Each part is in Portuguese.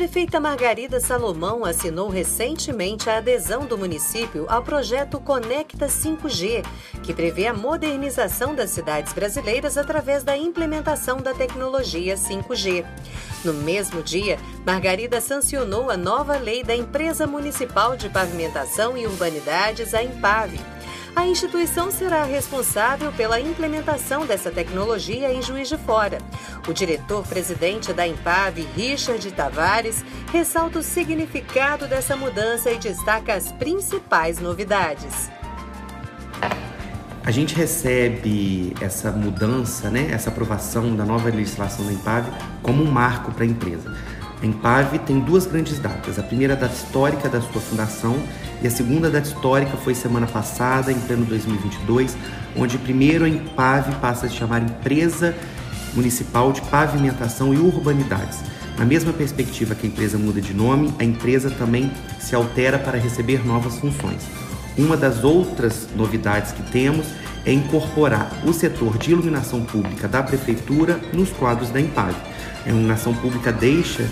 Prefeita Margarida Salomão assinou recentemente a adesão do município ao projeto Conecta 5G, que prevê a modernização das cidades brasileiras através da implementação da tecnologia 5G. No mesmo dia, Margarida sancionou a nova lei da Empresa Municipal de Pavimentação e Urbanidades, a Impave a instituição será responsável pela implementação dessa tecnologia em Juiz de Fora. O diretor-presidente da Impave, Richard Tavares, ressalta o significado dessa mudança e destaca as principais novidades. A gente recebe essa mudança, né, essa aprovação da nova legislação da Impave como um marco para a empresa. A Impave tem duas grandes datas. A primeira data histórica da sua fundação e a segunda data histórica foi semana passada, em pleno 2022, onde primeiro a Impave passa a se chamar Empresa Municipal de Pavimentação e Urbanidades. Na mesma perspectiva que a empresa muda de nome, a empresa também se altera para receber novas funções. Uma das outras novidades que temos é incorporar o setor de iluminação pública da prefeitura nos quadros da Impave. A iluminação pública deixa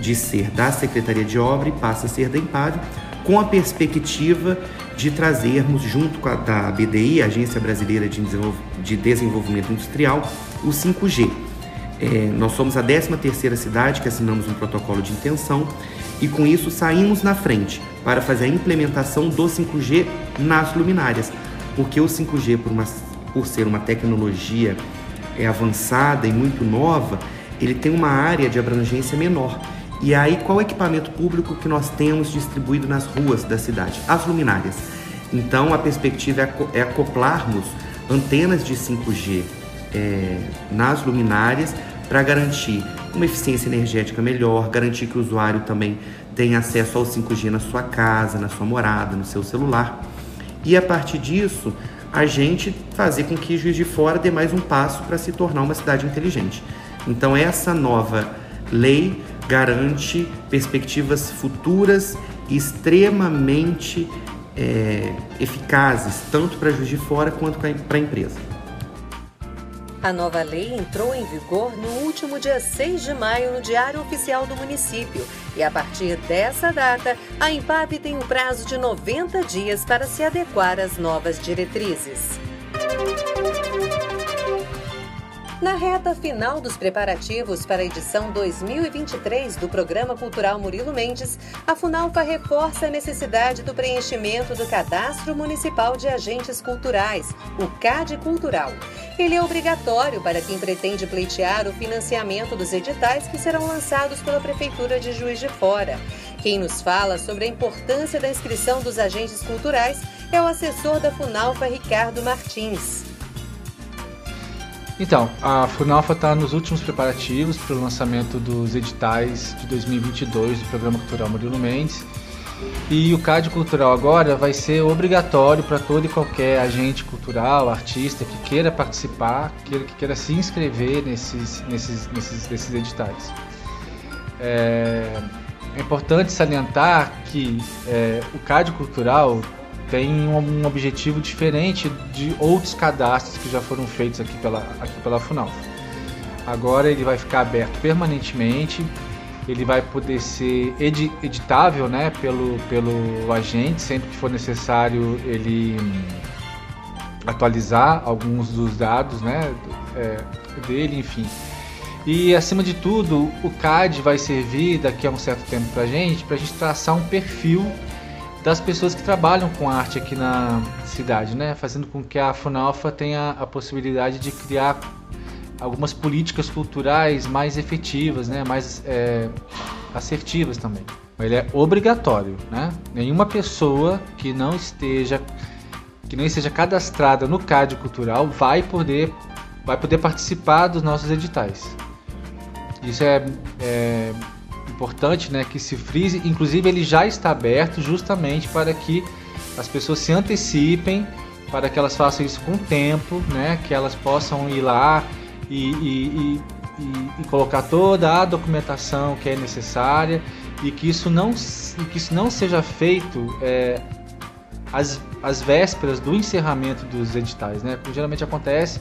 de ser da Secretaria de Obra e passa a ser da Impave, com a perspectiva de trazermos, junto com a da BDI, Agência Brasileira de Desenvolvimento Industrial, o 5G. É, nós somos a 13ª cidade que assinamos um protocolo de intenção e com isso saímos na frente para fazer a implementação do 5G nas luminárias, porque o 5G, por, uma, por ser uma tecnologia é, avançada e muito nova, ele tem uma área de abrangência menor. E aí, qual equipamento público que nós temos distribuído nas ruas da cidade? As luminárias. Então, a perspectiva é, é acoplarmos antenas de 5G é, nas luminárias para garantir uma eficiência energética melhor, garantir que o usuário também tenha acesso ao 5G na sua casa, na sua morada, no seu celular. E a partir disso, a gente fazer com que Juiz de Fora dê mais um passo para se tornar uma cidade inteligente. Então, essa nova lei garante perspectivas futuras extremamente é, eficazes, tanto para Juiz de Fora quanto para a empresa. A nova lei entrou em vigor no último dia 6 de maio no Diário Oficial do município. E a partir dessa data, a Impap tem um prazo de 90 dias para se adequar às novas diretrizes. Na reta final dos preparativos para a edição 2023 do Programa Cultural Murilo Mendes, a Funalfa reforça a necessidade do preenchimento do Cadastro Municipal de Agentes Culturais, o CAD Cultural. Ele é obrigatório para quem pretende pleitear o financiamento dos editais que serão lançados pela Prefeitura de Juiz de Fora. Quem nos fala sobre a importância da inscrição dos agentes culturais é o assessor da Funalfa, Ricardo Martins. Então, a Funalfa está nos últimos preparativos para o lançamento dos editais de 2022 do Programa Cultural Murilo Mendes. E o CAD Cultural agora vai ser obrigatório para todo e qualquer agente cultural, artista que queira participar, que queira se inscrever nesses, nesses, nesses, nesses editais. É, é importante salientar que é, o CAD Cultural tem um, objetivo diferente de outros cadastros que já foram feitos aqui pela, aqui pela Funal. Agora ele vai ficar aberto permanentemente, ele vai poder ser editável né, pelo, pelo agente, sempre que for necessário ele hum, atualizar alguns dos dados né, é, dele, enfim. E acima de tudo, o CAD vai servir daqui a um certo tempo para gente, para a gente traçar um perfil das pessoas que trabalham com arte aqui na cidade, né? Fazendo com que a Funalfa tenha a possibilidade de criar algumas políticas culturais mais efetivas, né? Mais é, assertivas também. Ele é obrigatório, né? Nenhuma pessoa que não esteja que não esteja cadastrada no CAD cultural vai poder vai poder participar dos nossos editais. Isso é, é importante né, que se frise, inclusive ele já está aberto justamente para que as pessoas se antecipem, para que elas façam isso com tempo, né, que elas possam ir lá e, e, e, e colocar toda a documentação que é necessária e que isso não que isso não seja feito é, às, às vésperas do encerramento dos editais, né? Como geralmente acontece.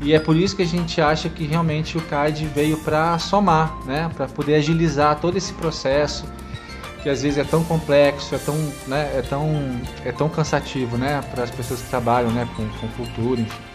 E é por isso que a gente acha que realmente o CAD veio para somar, né? Para poder agilizar todo esse processo que às vezes é tão complexo, é tão, né, é tão, é tão cansativo, né, para as pessoas que trabalham, né, com, com cultura, enfim.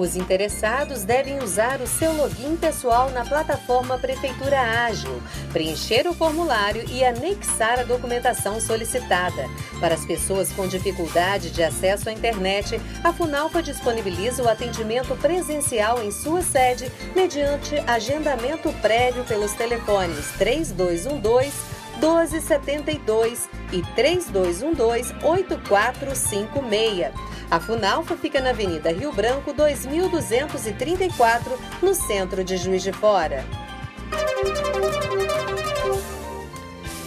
Os interessados devem usar o seu login pessoal na plataforma Prefeitura Ágil, preencher o formulário e anexar a documentação solicitada. Para as pessoas com dificuldade de acesso à internet, a Funalpa disponibiliza o atendimento presencial em sua sede mediante agendamento prévio pelos telefones 3212 1272 e 3212 8456. A Funalfa fica na Avenida Rio Branco 2234, no centro de Juiz de Fora.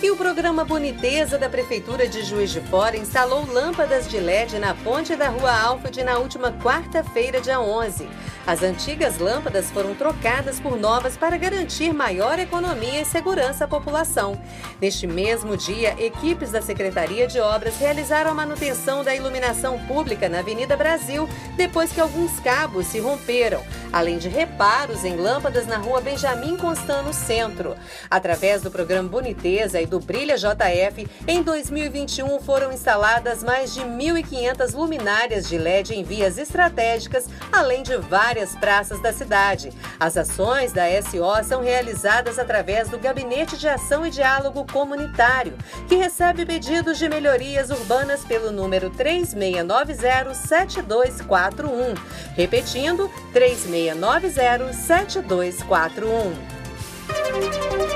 E o programa Boniteza da Prefeitura de Juiz de Fora instalou lâmpadas de LED na ponte da Rua Alfred na última quarta-feira, dia 11. As antigas lâmpadas foram trocadas por novas para garantir maior economia e segurança à população. Neste mesmo dia, equipes da Secretaria de Obras realizaram a manutenção da iluminação pública na Avenida Brasil depois que alguns cabos se romperam, além de reparos em lâmpadas na Rua Benjamin Constant no centro. Através do programa Boniteza e do Brilha JF, em 2021 foram instaladas mais de 1.500 luminárias de LED em vias estratégicas, além de várias várias praças da cidade. As ações da SO são realizadas através do Gabinete de Ação e Diálogo Comunitário, que recebe pedidos de melhorias urbanas pelo número 36907241. Repetindo, 36907241.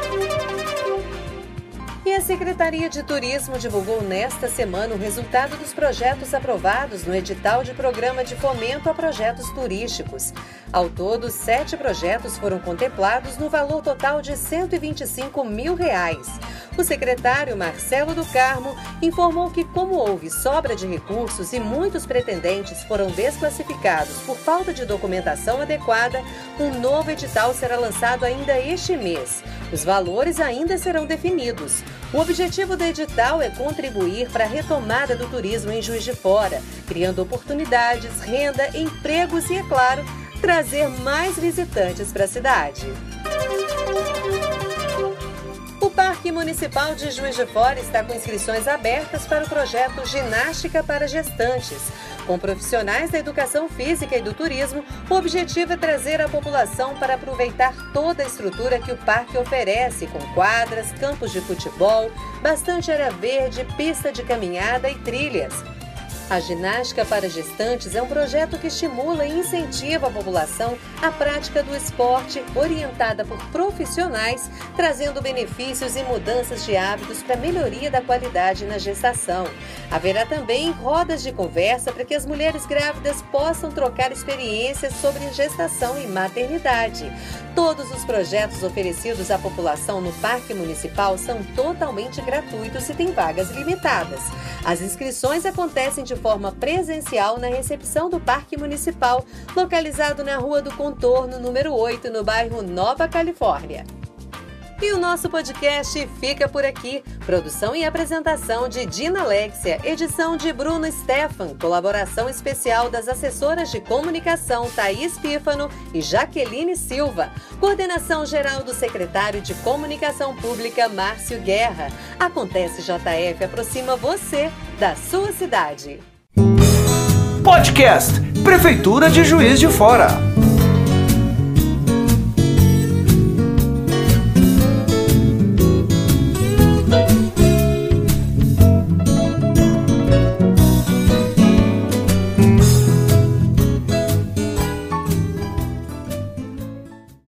E a Secretaria de Turismo divulgou nesta semana o resultado dos projetos aprovados no edital de programa de fomento a projetos turísticos. Ao todo, sete projetos foram contemplados no valor total de 125 mil reais. O secretário Marcelo do Carmo informou que, como houve sobra de recursos e muitos pretendentes foram desclassificados por falta de documentação adequada, um novo edital será lançado ainda este mês. Os valores ainda serão definidos. O objetivo do edital é contribuir para a retomada do turismo em Juiz de Fora, criando oportunidades, renda, empregos e, é claro, trazer mais visitantes para a cidade. Parque Municipal de Juiz de Fora está com inscrições abertas para o projeto Ginástica para Gestantes. Com profissionais da educação física e do turismo, o objetivo é trazer a população para aproveitar toda a estrutura que o parque oferece, com quadras, campos de futebol, bastante área verde, pista de caminhada e trilhas. A ginástica para gestantes é um projeto que estimula e incentiva a população à prática do esporte, orientada por profissionais, trazendo benefícios e mudanças de hábitos para melhoria da qualidade na gestação. Haverá também rodas de conversa para que as mulheres grávidas possam trocar experiências sobre gestação e maternidade. Todos os projetos oferecidos à população no Parque Municipal são totalmente gratuitos e têm vagas limitadas. As inscrições acontecem de forma presencial na recepção do Parque Municipal, localizado na Rua do Contorno, número 8, no bairro Nova Califórnia. E o nosso podcast fica por aqui. Produção e apresentação de Dina Alexia, edição de Bruno Stefan, colaboração especial das assessoras de comunicação Thaís Pífano e Jaqueline Silva, coordenação geral do secretário de Comunicação Pública Márcio Guerra. Acontece JF aproxima você da sua cidade. Podcast Prefeitura de Juiz de Fora.